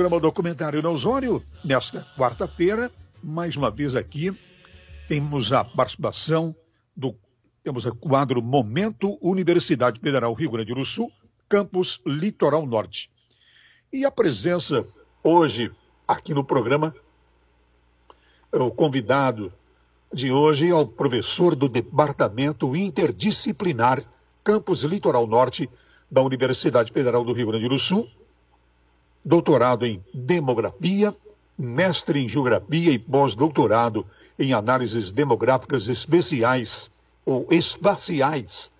programa Documentário Osório, nesta quarta-feira, mais uma vez aqui, temos a participação do temos o quadro Momento Universidade Federal Rio Grande do Sul, campus Litoral Norte. E a presença hoje aqui no programa, o convidado de hoje é o professor do Departamento Interdisciplinar Campus Litoral Norte da Universidade Federal do Rio Grande do Sul, doutorado em Demografia, mestre em Geografia e pós-doutorado em Análises Demográficas Especiais ou Espaciais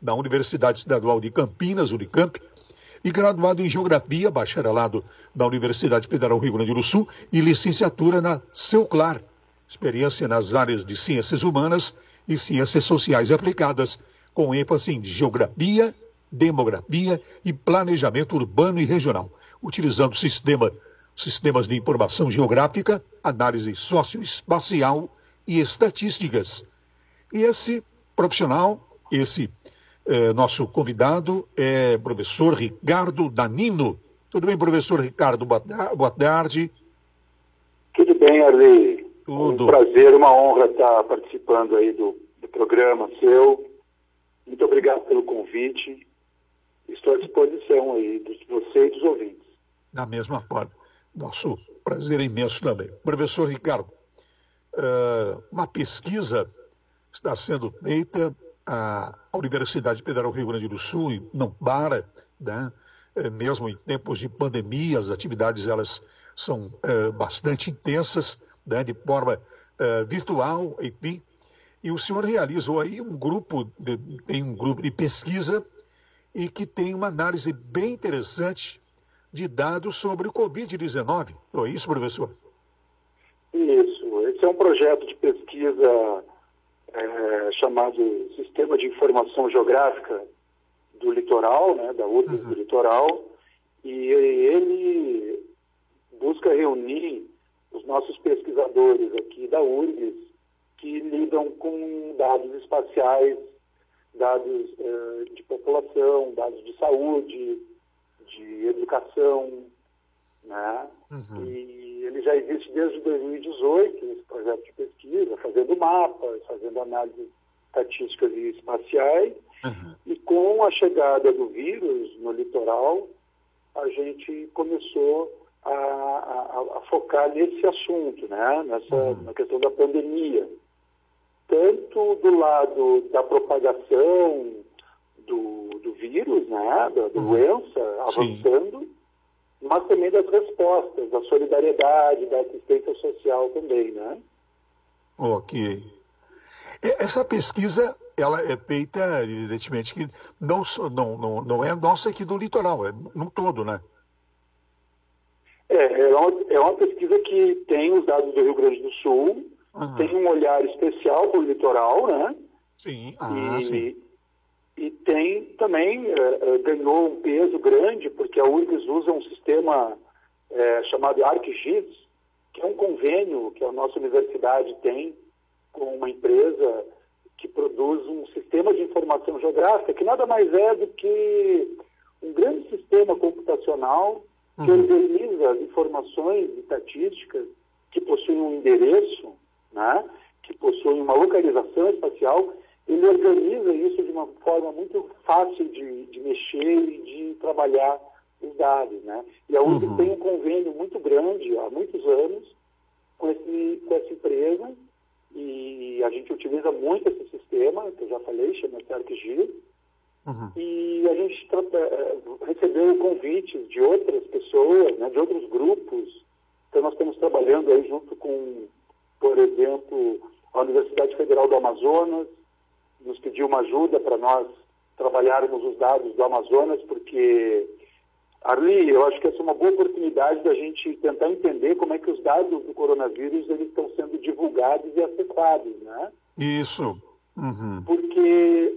da Universidade Estadual de Campinas, Unicamp, e graduado em Geografia, bacharelado da Universidade Federal Rio Grande do Sul e licenciatura na Ceuclar, experiência nas áreas de Ciências Humanas e Ciências Sociais Aplicadas, com ênfase em Geografia, Demografia e Planejamento Urbano e Regional, utilizando sistema, sistemas de informação geográfica, análise socioespacial e estatísticas. E esse profissional, esse eh, nosso convidado é professor Ricardo Danino. Tudo bem, professor Ricardo? Boa tarde. Tudo bem, Arley. Tudo. Um prazer, uma honra estar participando aí do, do programa seu. Muito obrigado pelo convite. Estou à disposição aí de você e dos ouvintes. Da mesma forma. Nosso prazer imenso também. Professor Ricardo, uh, uma pesquisa está sendo feita a Universidade Federal Rio Grande do Sul não para, né? É, mesmo em tempos de pandemia, as atividades elas são é, bastante intensas, né? de forma virtual, enfim. E o senhor realizou aí um grupo, tem um grupo de pesquisa e que tem uma análise bem interessante de dados sobre o Covid-19. Não é isso, professor? Isso. Esse é um projeto de pesquisa é, chamado Sistema de Informação Geográfica do Litoral, né, da URGS uhum. do Litoral, e ele busca reunir os nossos pesquisadores aqui da URGS que lidam com dados espaciais, dados é, de população, dados de saúde, de educação, né? Uhum. E ele já existe desde 2018, esse projeto de pesquisa, fazendo mapas, fazendo análises estatísticas e espaciais. Uhum. E com a chegada do vírus no litoral, a gente começou a, a, a focar nesse assunto, né? Nessa, uhum. na questão da pandemia. Tanto do lado da propagação do, do vírus, né? da, uhum. doença avançando, Sim mas também das respostas, da solidariedade, da assistência social também, né? Ok. Essa pesquisa, ela é feita, evidentemente, que não, não, não, não é nossa aqui do litoral, é no todo, né? É, é uma, é uma pesquisa que tem os dados do Rio Grande do Sul, uhum. tem um olhar especial para o litoral, né? Sim, ah, e, sim e tem também, uh, ganhou um peso grande, porque a URGS usa um sistema uh, chamado ArcGIS, que é um convênio que a nossa universidade tem com uma empresa que produz um sistema de informação geográfica, que nada mais é do que um grande sistema computacional que uhum. organiza as informações estatísticas que possuem um endereço, né, que possuem uma localização espacial ele organiza isso de uma forma muito fácil de, de mexer e de trabalhar os dados, né? E a USP uhum. tem um convênio muito grande há muitos anos com, esse, com essa empresa e a gente utiliza muito esse sistema, que eu já falei, chama-se ArcGIS, uhum. e a gente eh, recebeu convites de outras pessoas, né, de outros grupos, então nós estamos trabalhando aí junto com, por exemplo, a Universidade Federal do Amazonas, nos pediu uma ajuda para nós trabalharmos os dados do Amazonas, porque, Arli, eu acho que essa é uma boa oportunidade da gente tentar entender como é que os dados do coronavírus eles estão sendo divulgados e acessados, né? Isso. Uhum. Porque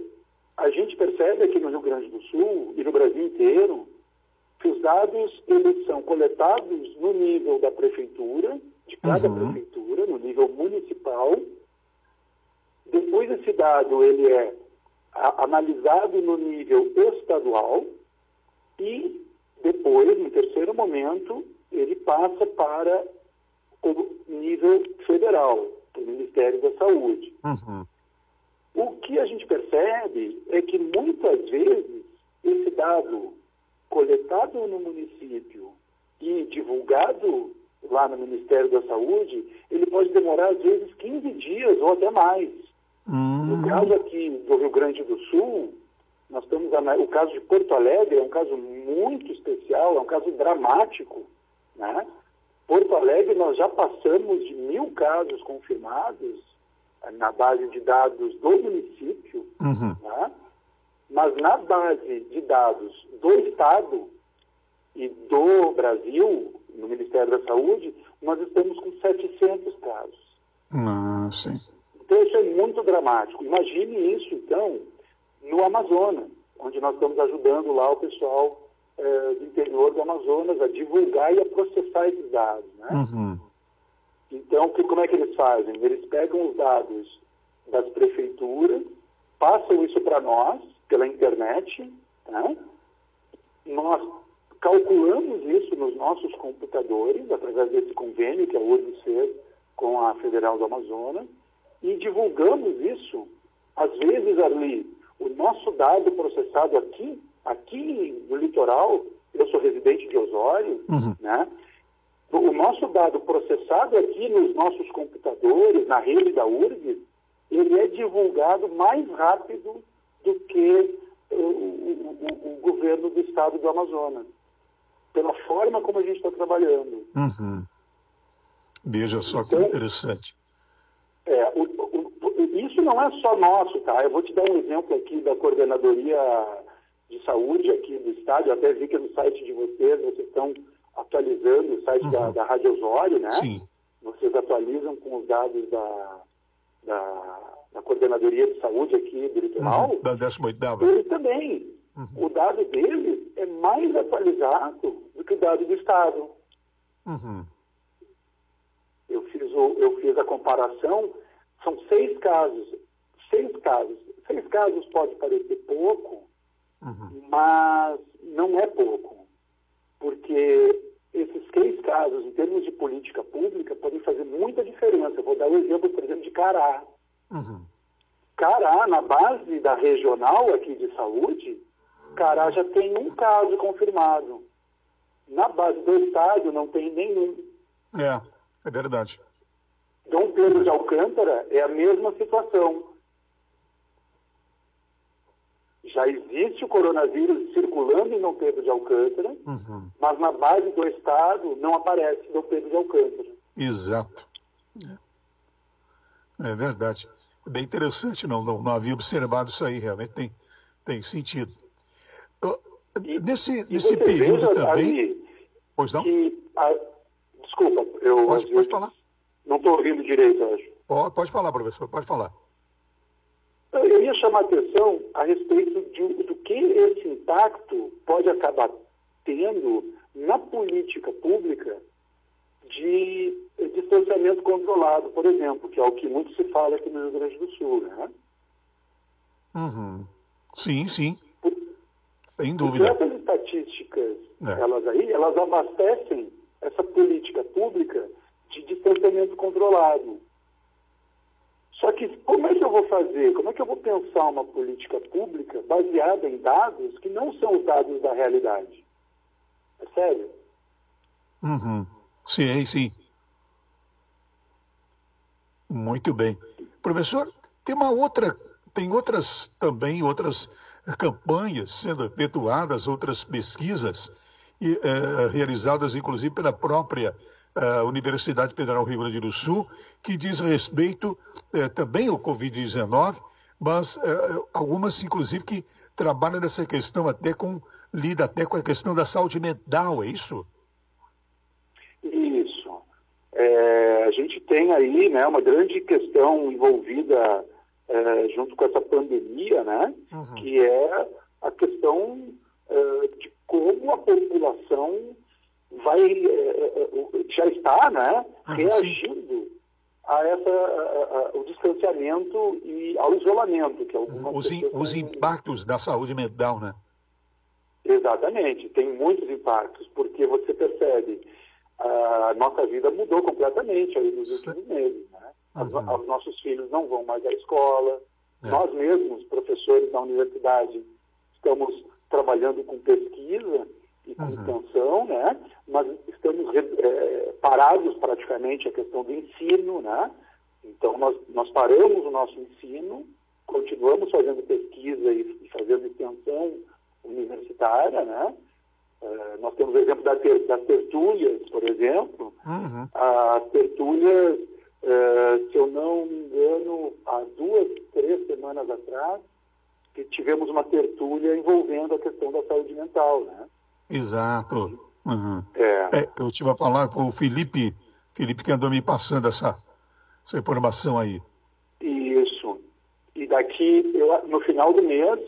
a gente percebe aqui no Rio Grande do Sul e no Brasil inteiro que os dados eles são coletados no nível da prefeitura, de cada uhum. prefeitura, no nível municipal, depois esse dado ele é analisado no nível estadual e depois, em terceiro momento, ele passa para o nível federal, o Ministério da Saúde. Uhum. O que a gente percebe é que muitas vezes esse dado coletado no município e divulgado lá no Ministério da Saúde, ele pode demorar às vezes 15 dias ou até mais. Uhum. No caso aqui do Rio Grande do Sul, nós estamos o caso de Porto Alegre é um caso muito especial, é um caso dramático, né? Porto Alegre nós já passamos de mil casos confirmados eh, na base de dados do município, uhum. né? mas na base de dados do Estado e do Brasil, no Ministério da Saúde, nós estamos com 700 casos. Ah, sim. Então isso é muito dramático. Imagine isso, então, no Amazonas, onde nós estamos ajudando lá o pessoal é, do interior do Amazonas a divulgar e a processar esses dados. Né? Uhum. Então, que, como é que eles fazem? Eles pegam os dados das prefeituras, passam isso para nós, pela internet, né? nós calculamos isso nos nossos computadores, através desse convênio que a URBS fez com a Federal do Amazonas, e divulgamos isso, às vezes, ali, o nosso dado processado aqui, aqui no litoral, eu sou residente de Osório, uhum. né? O nosso dado processado aqui nos nossos computadores, na rede da URGS, ele é divulgado mais rápido do que o, o, o, o governo do estado do Amazonas, pela forma como a gente está trabalhando. Uhum. Veja só então, que interessante. É, o, isso não é só nosso, tá? Eu vou te dar um exemplo aqui da coordenadoria de saúde aqui do estado. Eu até vi que no site de vocês, vocês estão atualizando o site uhum. da, da Rádio Osório, né? Sim. Vocês atualizam com os dados da, da, da Coordenadoria de Saúde aqui do litoral. Uhum. Da 18 Ele também. Uhum. O dado dele é mais atualizado do que o dado do Estado. Uhum. Eu, fiz o, eu fiz a comparação são seis casos. Seis casos. Seis casos pode parecer pouco, uhum. mas não é pouco. Porque esses seis casos, em termos de política pública, podem fazer muita diferença. Eu vou dar o um exemplo, por exemplo, de Cará. Uhum. Cará, na base da regional aqui de saúde, Cará já tem um caso confirmado. Na base do estado não tem nenhum. É, é verdade. Dom Pedro de Alcântara é a mesma situação. Já existe o coronavírus circulando em Dom Pedro de Alcântara, uhum. mas na base do Estado não aparece Dom Pedro de Alcântara. Exato. É, é verdade. Bem interessante, não, não, não, havia observado isso aí, realmente tem, tem sentido. Nesse, nesse período também. Ali, pois não? Que, a, desculpa, eu. Pode, pode falar. Não estou ouvindo direito, acho. Pode, pode falar, professor, pode falar. Eu ia chamar a atenção a respeito de, do que esse impacto pode acabar tendo na política pública de distanciamento controlado, por exemplo, que é o que muito se fala aqui no Rio Grande do Sul, né? Uhum. Sim, sim. Sem dúvida. Essas estatísticas, é. elas aí, elas abastecem essa política pública de distanciamento controlado. Só que como é que eu vou fazer? Como é que eu vou pensar uma política pública baseada em dados que não são os dados da realidade? É sério? Uhum. Sim, sim. Muito bem. Professor, tem uma outra, tem outras também, outras campanhas sendo efetuadas, outras pesquisas e, é, realizadas, inclusive, pela própria a Universidade Federal Rio Grande do Sul, que diz respeito eh, também ao Covid-19, mas eh, algumas, inclusive, que trabalham nessa questão até com, lida até com a questão da saúde mental, é isso? Isso. É, a gente tem aí né, uma grande questão envolvida é, junto com essa pandemia, né, uhum. que é a questão é, de como a população vai é, já está né, reagindo a essa a, a, o distanciamento e ao isolamento que os, in, os impactos da saúde mental, né? Exatamente, tem muitos impactos porque você percebe a nossa vida mudou completamente aí nos últimos meses. Né? Uhum. Os nossos filhos não vão mais à escola, é. nós mesmos, professores da universidade, estamos trabalhando com pesquisa e com uhum. extensão, né? mas estamos é, parados praticamente a questão do ensino, né? Então, nós, nós paramos o nosso ensino, continuamos fazendo pesquisa e, e fazendo extensão universitária, né? Uh, nós temos o exemplo da ter, das tertúlias, por exemplo. Uhum. As tertúlias, uh, se eu não me engano, há duas, três semanas atrás, que tivemos uma tertúlia envolvendo a questão da saúde mental, né? Exato. Uhum. É. É, eu tive a falar com o Felipe, Felipe que andou me passando essa, essa informação aí. Isso. E daqui, eu, no final do mês,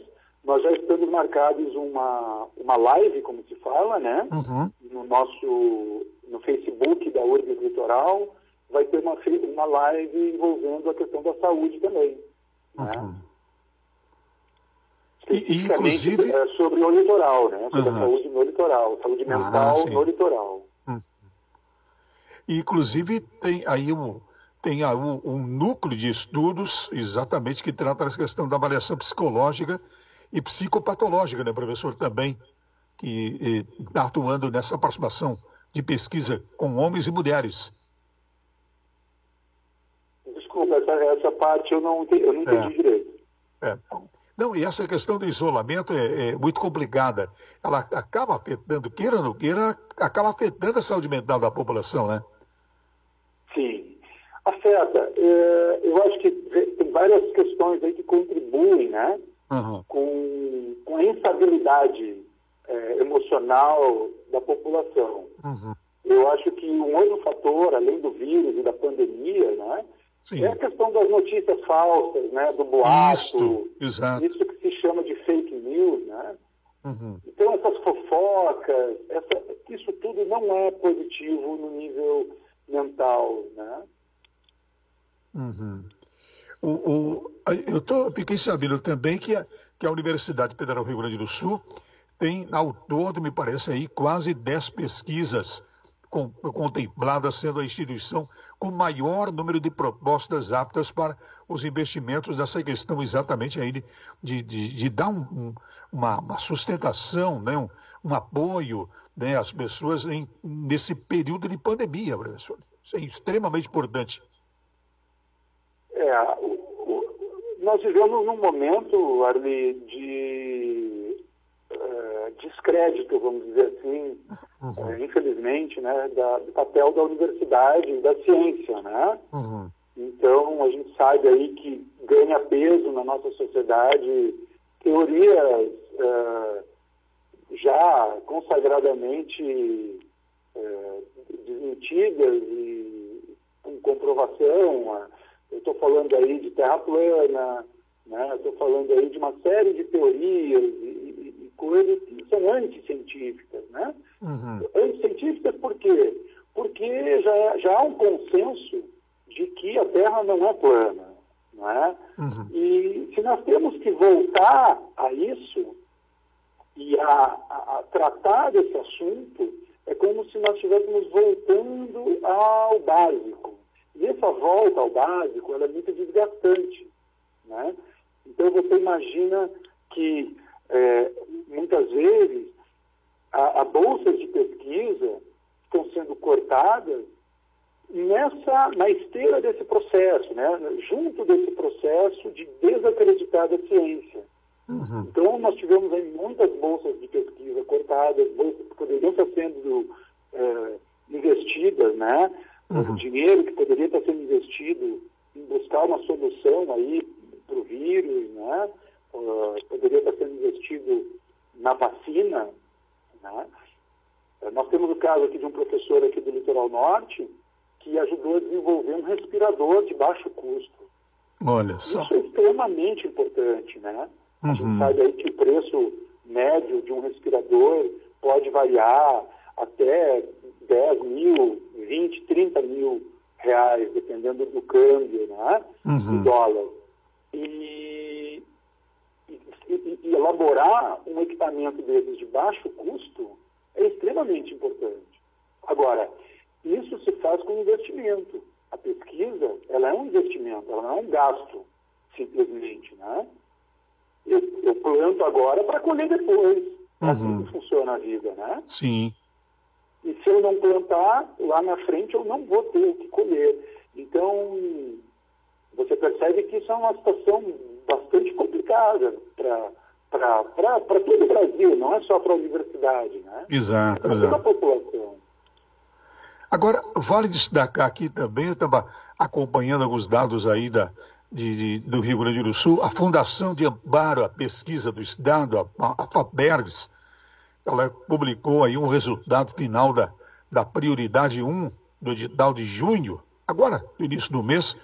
nós já estamos marcados uma, uma live, como se fala, né? Uhum. No nosso, no Facebook da URGS Litoral, vai ter uma, uma live envolvendo a questão da saúde também. Uhum. Né? E, inclusive... É, sobre o litoral, né? Sobre uhum. a saúde no litoral, saúde ah, mental ah, no litoral. Uhum. Inclusive tem aí um, tem um, um, núcleo de estudos exatamente que trata dessa questão da avaliação psicológica e psicopatológica, né, professor, também, que está atuando nessa aproximação de pesquisa com homens e mulheres. Desculpa, essa, parte eu não, eu não entendi é. direito. É. Não, e essa questão do isolamento é, é, muito complicada. Ela acaba afetando, queira ou não queira, acaba afetando a saúde mental da população, né? Sim. Afeta. É, eu acho que tem várias questões aí que contribuem, né? Uhum. Com, com a instabilidade é, emocional da população. Uhum. Eu acho que um outro fator, além do vírus e da pandemia, né? Sim. É a questão das notícias falsas, né? do boato. Isso, isso que se chama de fake news. Né? Uhum. Então, essas fofocas, essa, isso tudo não é positivo no nível mental. Né? Uhum. O, o, eu tô, fiquei sabendo também que a, que a Universidade Federal do Rio Grande do Sul tem, ao todo, me parece aí, quase 10 pesquisas contemplada sendo a instituição com maior número de propostas aptas para os investimentos nessa questão exatamente aí de, de, de, de dar um, um, uma, uma, sustentação, né, um, um apoio né, às pessoas em, nesse período de pandemia, professor. Isso é extremamente importante. É, nós vivemos num momento, Arli, de descrédito, vamos dizer assim, uhum. é, infelizmente, né, da, do papel da universidade e da ciência, né? Uhum. Então, a gente sabe aí que ganha peso na nossa sociedade teorias é, já consagradamente é, desmentidas e com comprovação. Eu estou falando aí de terra plana, né? estou falando aí de uma série de teorias e, coisas que são anticientíficas, né? Uhum. Anticientíficas por quê? Porque já, já há um consenso de que a Terra não é plana, não é? Uhum. E se nós temos que voltar a isso e a, a, a tratar desse assunto, é como se nós estivéssemos voltando ao básico. E essa volta ao básico, ela é muito desgastante, né? Então você imagina que é, muitas vezes, a, a bolsas de pesquisa estão sendo cortadas nessa, na esteira desse processo, né? junto desse processo de desacreditar a ciência. Uhum. Então, nós tivemos aí muitas bolsas de pesquisa cortadas, bolsas que poderiam estar sendo é, investidas, né? Uhum. Dinheiro que poderia estar sendo investido em buscar uma solução aí para o vírus, né? Uh, poderia estar sendo investido na vacina. Né? Eh, nós temos o caso aqui de um professor aqui do Litoral Norte que ajudou a desenvolver um respirador de baixo custo. Olha só. Isso é extremamente importante, né? A gente uhum. sabe aí que o preço médio de um respirador pode variar até 10 mil, 20, 30 mil reais, dependendo do câmbio, né? Uhum. Do dólar. E e, e elaborar um equipamento desses de baixo custo é extremamente importante. Agora, isso se faz com investimento. A pesquisa, ela é um investimento, ela não é um gasto, simplesmente, né? Eu, eu planto agora para colher depois. É assim uhum. assim que funciona a vida, né? Sim. E se eu não plantar, lá na frente eu não vou ter o que colher. Então, você percebe que isso é uma situação bastante complicada para todo o Brasil, não é só para a universidade, né? Exato, para toda a população. Agora, vale destacar aqui também, eu estava acompanhando alguns dados aí da, de, de, do Rio Grande do Sul, a Fundação de Amparo à Pesquisa do Estado, a, a FAPERGS, ela publicou aí um resultado final da, da prioridade 1 do edital de junho, agora, no início do mês.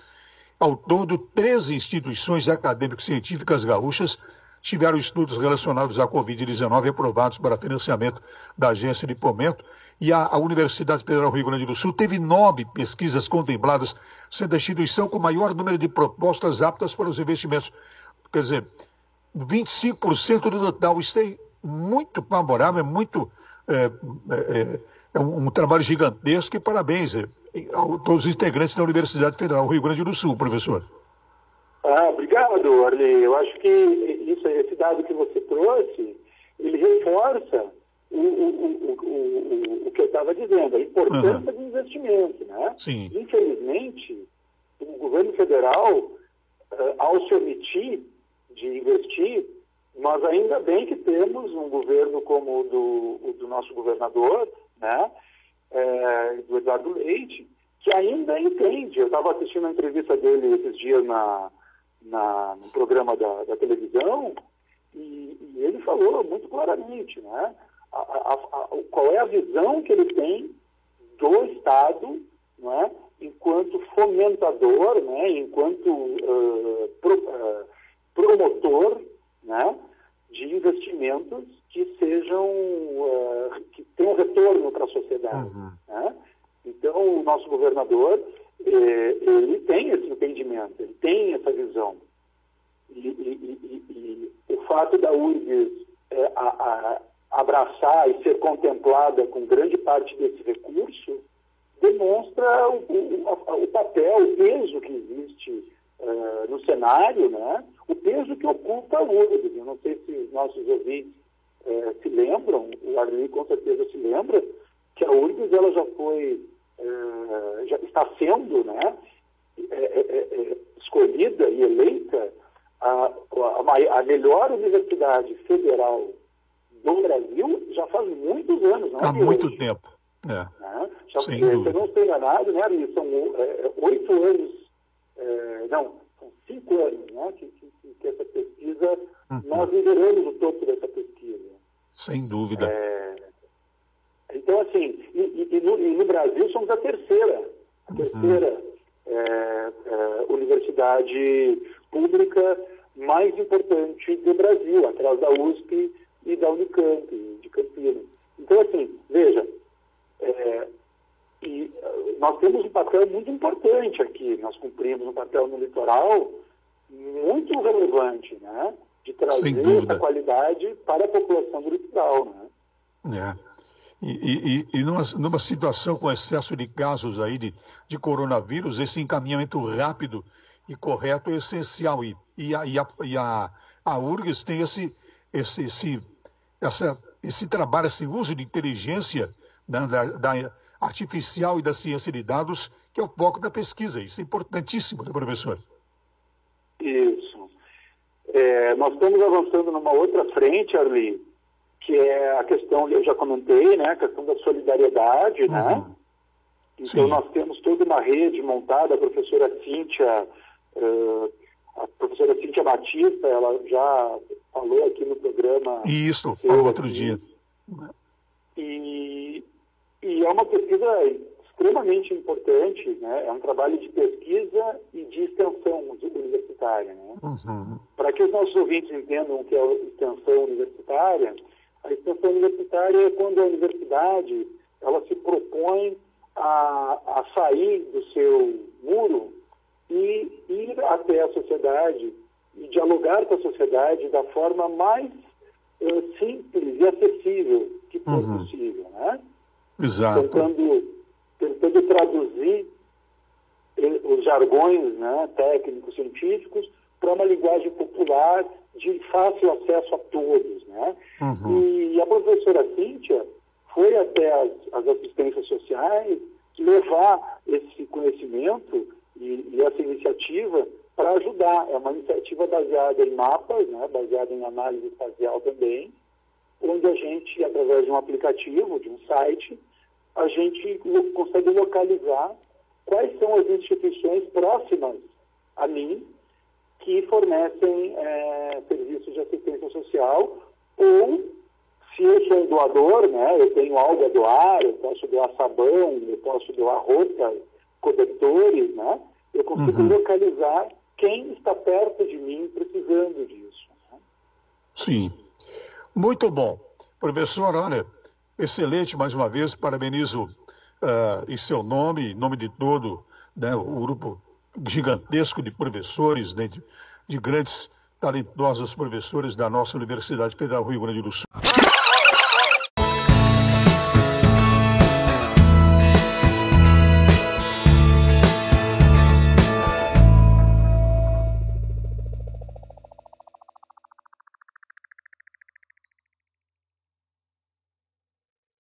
Ao todo, 13 instituições acadêmicas científicas gaúchas tiveram estudos relacionados à Covid-19 aprovados para financiamento da agência de fomento e a, Universidade Federal do Rio Grande do Sul teve nove pesquisas contempladas, sendo a instituição com maior número de propostas aptas para os investimentos. Quer dizer, 25% do total. Isso é muito favorável, é muito. É, é, é um, um, trabalho gigantesco e parabéns é, todos os integrantes da Universidade Federal Rio Grande do Sul, professor. Ah, obrigado, Arley. Eu acho que isso, esse dado que você trouxe, ele reforça o, o, o, o que eu estava dizendo, a importância uhum. do investimento. Né? Sim. Infelizmente, o governo federal, eh, ao se omitir de investir, nós ainda bem que temos um governo como o do, o do nosso governador, né? Do Eduardo Leite, que ainda entende. Eu estava assistindo a entrevista dele esses dias na, na, no programa da, da televisão, e, e, ele falou muito claramente, né? A, a, a, qual é a visão que ele tem do Estado, né? enquanto fomentador, né? enquanto uh, pro, uh, promotor né? de investimentos que sejam, uh, que tenham retorno para a sociedade. Uhum. Né? Então, o nosso governador é, ele tem esse entendimento, ele tem essa visão. E, e, e, e o fato da URGS é, a, a abraçar e ser contemplada com grande parte desse recurso demonstra o, o, o papel, o peso que existe uh, no cenário, né? o peso que ocupa a URGS. Eu não sei se os nossos ouvintes se lembram, o Arli com certeza se lembra, que a URGS ela já foi eh, já está sendo né, é, é, é, escolhida e eleita a, a, a, melhor universidade federal do Brasil já faz muitos anos. Há muito hoje. tempo. É. Né? Já, se eu não estou enganado, né, são oito anos, não, são cinco anos né, que, que, que essa pesquisa, uhum. nós lideramos o topo dessa pesquisa. Sem dúvida. É, e, no, no, Brasil somos a terceira, a terceira uhum. é, é, universidade pública mais importante do Brasil, atrás da USP e da Unicamp, de Campinas. Então, assim, veja, é, e nós temos um papel muito importante aqui, nós cumprimos um papel no litoral muito relevante, né? De trazer essa qualidade para a população do litoral, né? É. E, e, e numa, numa, situação com excesso de casos aí de, de coronavírus, esse encaminhamento rápido e correto é essencial. E, e, a, e, a, e a, a URGS tem esse, esse, esse, essa, esse trabalho, esse uso de inteligência da, da, artificial e da ciência de dados, que é o foco da pesquisa. Isso é importantíssimo, né, professor? Isso. É, nós estamos avançando numa outra frente, Arli, que é a questão, eu já comentei, né, a questão da solidariedade, né? uhum. né? Então Sim. nós temos toda uma rede montada, a professora Cíntia, uh, a professora Cíntia Batista, ela já falou aqui no programa. Isso, falou outro aqui. dia. E, e é uma pesquisa extremamente importante, né? É um trabalho de pesquisa e de extensão universitária, né? Uhum. Para que os nossos ouvintes entendam o que é extensão universitária, a extensão universitária é quando a universidade ela se propõe a, a sair do seu muro e ir até a sociedade e dialogar com a sociedade da forma mais uh, simples e acessível que for uhum. possível, né? Exato. Tentando tentando traduzir eh, os jargões né, técnicos, científicos, para uma linguagem popular de fácil acesso a todos. Né? Uhum. E a professora Cíntia foi até as, as assistências sociais levar esse conhecimento e, e essa iniciativa para ajudar. É uma iniciativa baseada em mapas, né, baseada em análise espacial também, onde a gente, através de um aplicativo, de um site, a gente consegue localizar quais são as instituições próximas a mim que fornecem é, serviços de assistência social ou se eu sou um doador, né, eu tenho algo a doar, eu posso doar sabão, eu posso doar roupa, cobertores, né, eu consigo uhum. localizar quem está perto de mim precisando disso. Né? Sim. Muito bom. Professor, olha, excelente mais uma vez, parabenizo uh, em seu nome, em nome de todo né, o grupo gigantesco de professores, né, de, de grandes talentosos professores da nossa Universidade Federal Rio Grande do Sul.